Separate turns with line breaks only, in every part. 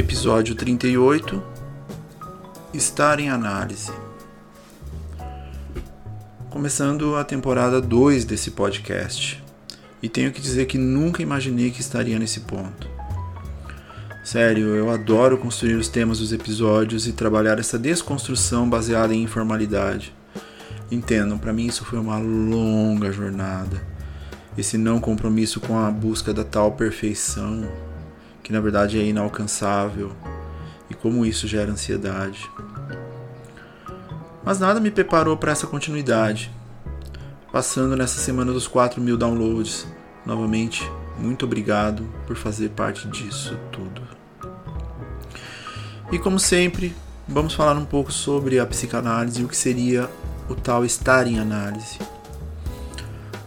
Episódio 38 Estar em análise. Começando a temporada 2 desse podcast. E tenho que dizer que nunca imaginei que estaria nesse ponto. Sério, eu adoro construir os temas dos episódios e trabalhar essa desconstrução baseada em informalidade. Entendam, para mim isso foi uma longa jornada. Esse não compromisso com a busca da tal perfeição, que na verdade é inalcançável, e como isso gera ansiedade. Mas nada me preparou para essa continuidade. Passando nessa semana dos 4 mil downloads, novamente, muito obrigado por fazer parte disso tudo. E como sempre, vamos falar um pouco sobre a psicanálise e o que seria o tal estar em análise.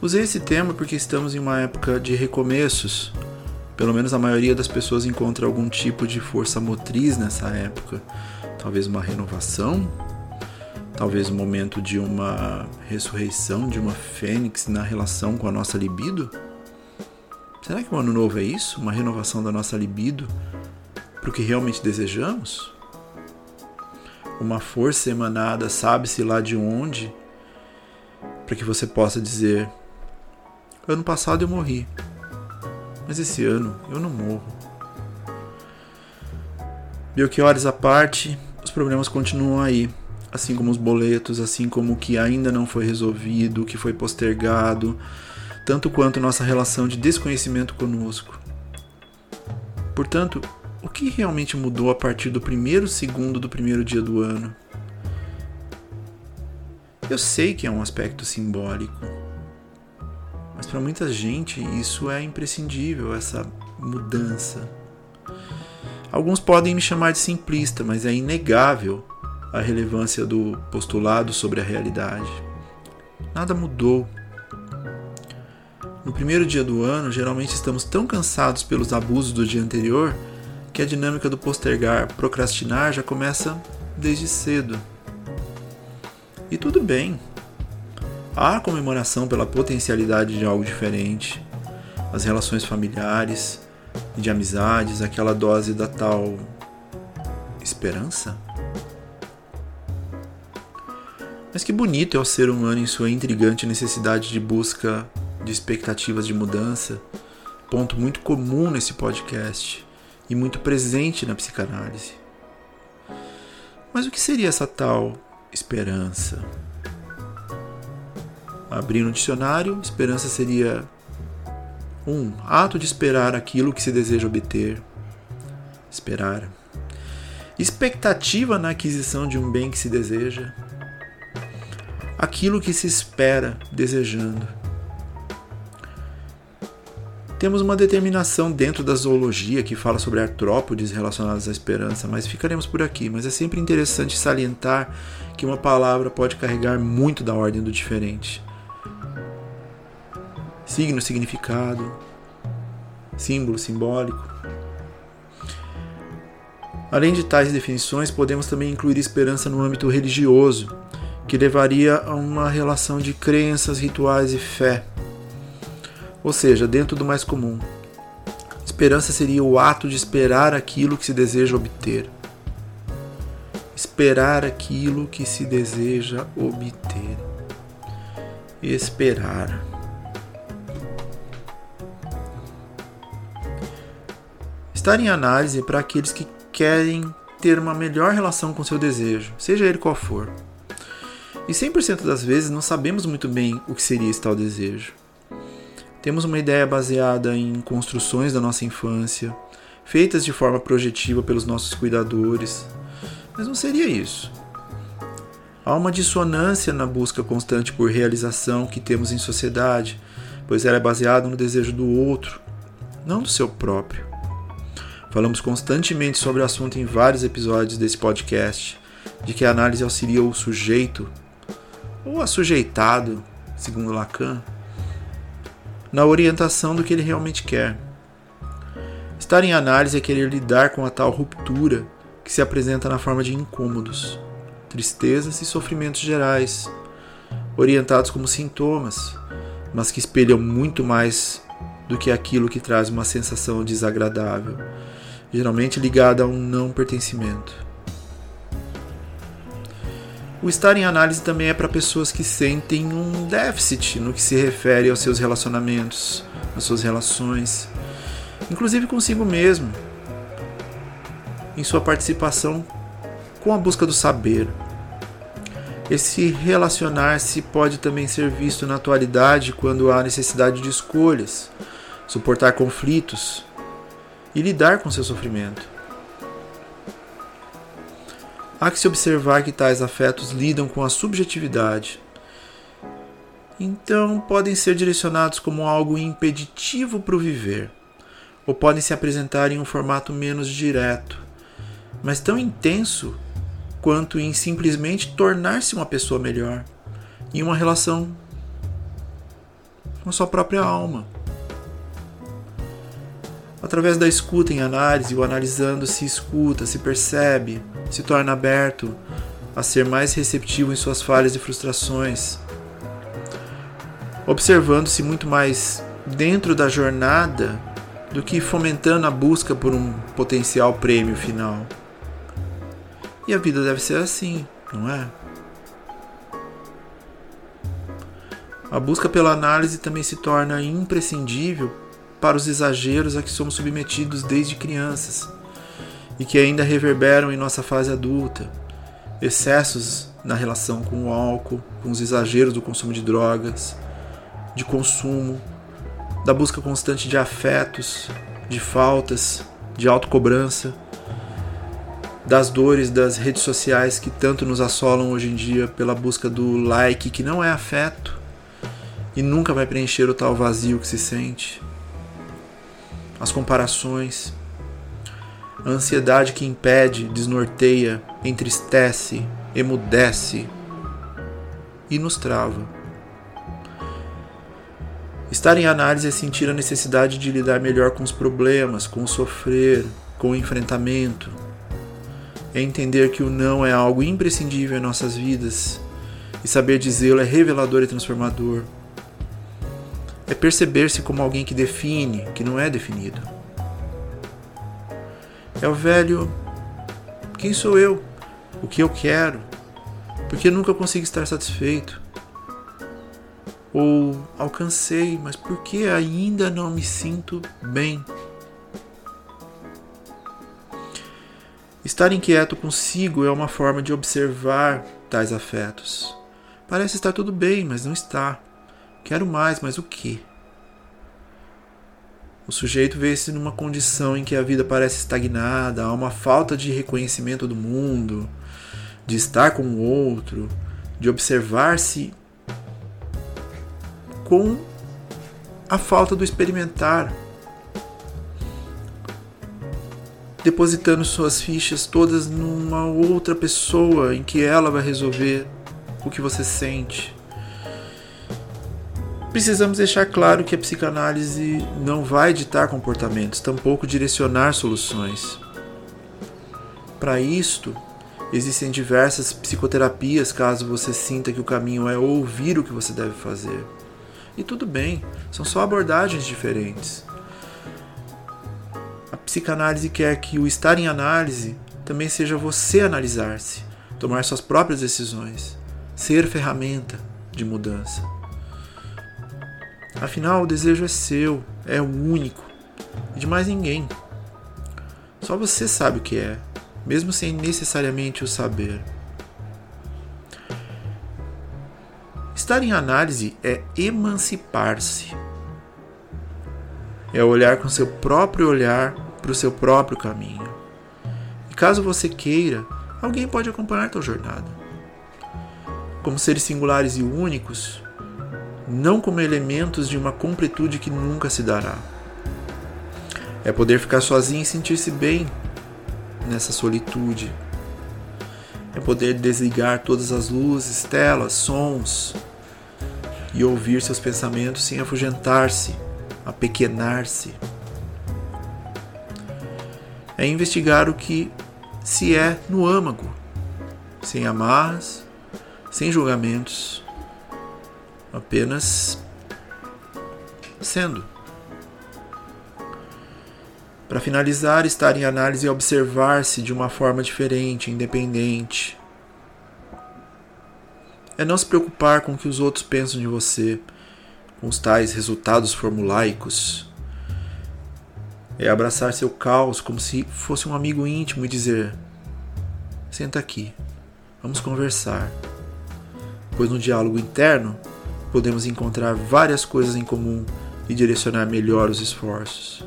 Usei esse tema porque estamos em uma época de recomeços. Pelo menos a maioria das pessoas encontra algum tipo de força motriz nessa época. Talvez uma renovação, talvez o um momento de uma ressurreição, de uma fênix na relação com a nossa libido. Será que o ano novo é isso? Uma renovação da nossa libido para o que realmente desejamos? uma força emanada, sabe-se lá de onde, para que você possa dizer: ano passado eu morri, mas esse ano eu não morro. Belchiores à parte, os problemas continuam aí, assim como os boletos, assim como o que ainda não foi resolvido, o que foi postergado, tanto quanto nossa relação de desconhecimento conosco. Portanto, o que realmente mudou a partir do primeiro segundo do primeiro dia do ano? Eu sei que é um aspecto simbólico, para muita gente isso é imprescindível, essa mudança. Alguns podem me chamar de simplista, mas é inegável a relevância do postulado sobre a realidade. Nada mudou. No primeiro dia do ano, geralmente estamos tão cansados pelos abusos do dia anterior que a dinâmica do postergar, procrastinar já começa desde cedo. E tudo bem. Há comemoração pela potencialidade de algo diferente, as relações familiares e de amizades, aquela dose da tal esperança. Mas que bonito é o ser humano em sua intrigante necessidade de busca de expectativas de mudança, ponto muito comum nesse podcast e muito presente na psicanálise. Mas o que seria essa tal esperança? Abrindo o dicionário, esperança seria um ato de esperar aquilo que se deseja obter. Esperar. Expectativa na aquisição de um bem que se deseja. Aquilo que se espera desejando temos uma determinação dentro da zoologia que fala sobre artrópodes relacionadas à esperança, mas ficaremos por aqui. Mas é sempre interessante salientar que uma palavra pode carregar muito da ordem do diferente. Signo, significado, símbolo, simbólico. Além de tais definições, podemos também incluir esperança no âmbito religioso, que levaria a uma relação de crenças, rituais e fé ou seja, dentro do mais comum. Esperança seria o ato de esperar aquilo que se deseja obter. Esperar aquilo que se deseja obter. Esperar. Estar em análise para aqueles que querem ter uma melhor relação com seu desejo, seja ele qual for. E 100% das vezes não sabemos muito bem o que seria esse tal desejo. Temos uma ideia baseada em construções da nossa infância, feitas de forma projetiva pelos nossos cuidadores, mas não seria isso. Há uma dissonância na busca constante por realização que temos em sociedade, pois ela é baseada no desejo do outro, não do seu próprio. Falamos constantemente sobre o assunto em vários episódios desse podcast, de que a análise auxilia o sujeito, ou assujeitado, segundo Lacan, na orientação do que ele realmente quer. Estar em análise é querer lidar com a tal ruptura que se apresenta na forma de incômodos, tristezas e sofrimentos gerais, orientados como sintomas, mas que espelham muito mais do que aquilo que traz uma sensação desagradável, geralmente ligada a um não pertencimento. O estar em análise também é para pessoas que sentem um déficit no que se refere aos seus relacionamentos, às suas relações, inclusive consigo mesmo, em sua participação com a busca do saber. Esse relacionar-se pode também ser visto na atualidade quando há necessidade de escolhas, suportar conflitos e lidar com seu sofrimento. Há que se observar que tais afetos lidam com a subjetividade. Então, podem ser direcionados como algo impeditivo para o viver, ou podem se apresentar em um formato menos direto, mas tão intenso quanto em simplesmente tornar-se uma pessoa melhor em uma relação com a sua própria alma. Através da escuta em análise, o analisando se escuta, se percebe, se torna aberto a ser mais receptivo em suas falhas e frustrações, observando-se muito mais dentro da jornada do que fomentando a busca por um potencial prêmio final. E a vida deve ser assim, não é? A busca pela análise também se torna imprescindível para os exageros a que somos submetidos desde crianças e que ainda reverberam em nossa fase adulta. Excessos na relação com o álcool, com os exageros do consumo de drogas, de consumo, da busca constante de afetos, de faltas, de autocobrança das dores das redes sociais que tanto nos assolam hoje em dia pela busca do like que não é afeto e nunca vai preencher o tal vazio que se sente. As comparações, a ansiedade que impede, desnorteia, entristece, emudece e nos trava. Estar em análise é sentir a necessidade de lidar melhor com os problemas, com o sofrer, com o enfrentamento, é entender que o não é algo imprescindível em nossas vidas e saber dizê-lo é revelador e transformador. É perceber-se como alguém que define, que não é definido. É o velho: quem sou eu? O que eu quero? Porque nunca consigo estar satisfeito. Ou alcancei, mas por que ainda não me sinto bem? Estar inquieto consigo é uma forma de observar tais afetos. Parece estar tudo bem, mas não está. Quero mais, mas o que? O sujeito vê-se numa condição em que a vida parece estagnada, há uma falta de reconhecimento do mundo, de estar com o outro, de observar-se com a falta do experimentar, depositando suas fichas todas numa outra pessoa em que ela vai resolver o que você sente. Precisamos deixar claro que a psicanálise não vai ditar comportamentos, tampouco direcionar soluções. Para isto, existem diversas psicoterapias caso você sinta que o caminho é ouvir o que você deve fazer. E tudo bem, são só abordagens diferentes psicanálise quer que o estar em análise também seja você analisar-se, tomar suas próprias decisões, ser ferramenta de mudança. Afinal, o desejo é seu, é o único e de mais ninguém. Só você sabe o que é, mesmo sem necessariamente o saber. Estar em análise é emancipar-se. É olhar com seu próprio olhar para o seu próprio caminho. E caso você queira, alguém pode acompanhar tua jornada. Como seres singulares e únicos, não como elementos de uma completude que nunca se dará. É poder ficar sozinho e sentir-se bem nessa solitude. É poder desligar todas as luzes, telas, sons e ouvir seus pensamentos sem afugentar-se, apequenar-se. É investigar o que se é no âmago, sem amarras, sem julgamentos, apenas sendo. Para finalizar, estar em análise e observar-se de uma forma diferente, independente. É não se preocupar com o que os outros pensam de você, com os tais resultados formulaicos. É abraçar seu caos como se fosse um amigo íntimo e dizer: Senta aqui, vamos conversar. Pois no diálogo interno podemos encontrar várias coisas em comum e direcionar melhor os esforços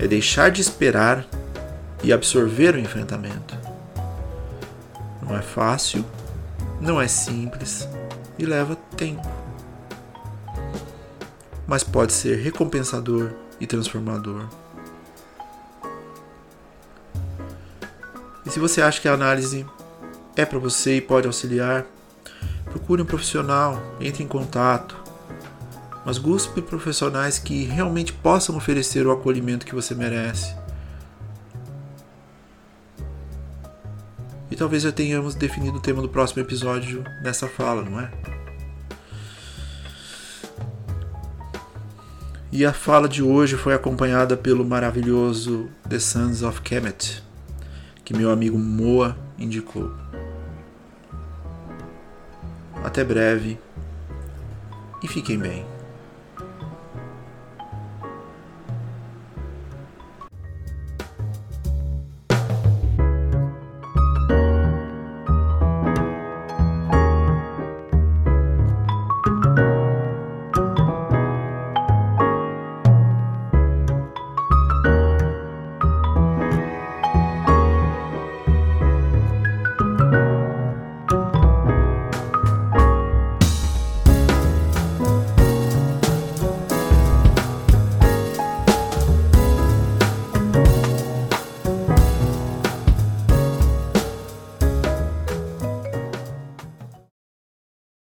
é deixar de esperar e absorver o enfrentamento. Não é fácil, não é simples e leva tempo. Mas pode ser recompensador e transformador. E se você acha que a análise é para você e pode auxiliar, procure um profissional, entre em contato, mas busque profissionais que realmente possam oferecer o acolhimento que você merece. E talvez já tenhamos definido o tema do próximo episódio nessa fala, não é? E a fala de hoje foi acompanhada pelo maravilhoso The Sons of Kemet, que meu amigo Moa indicou. Até breve e fiquem bem.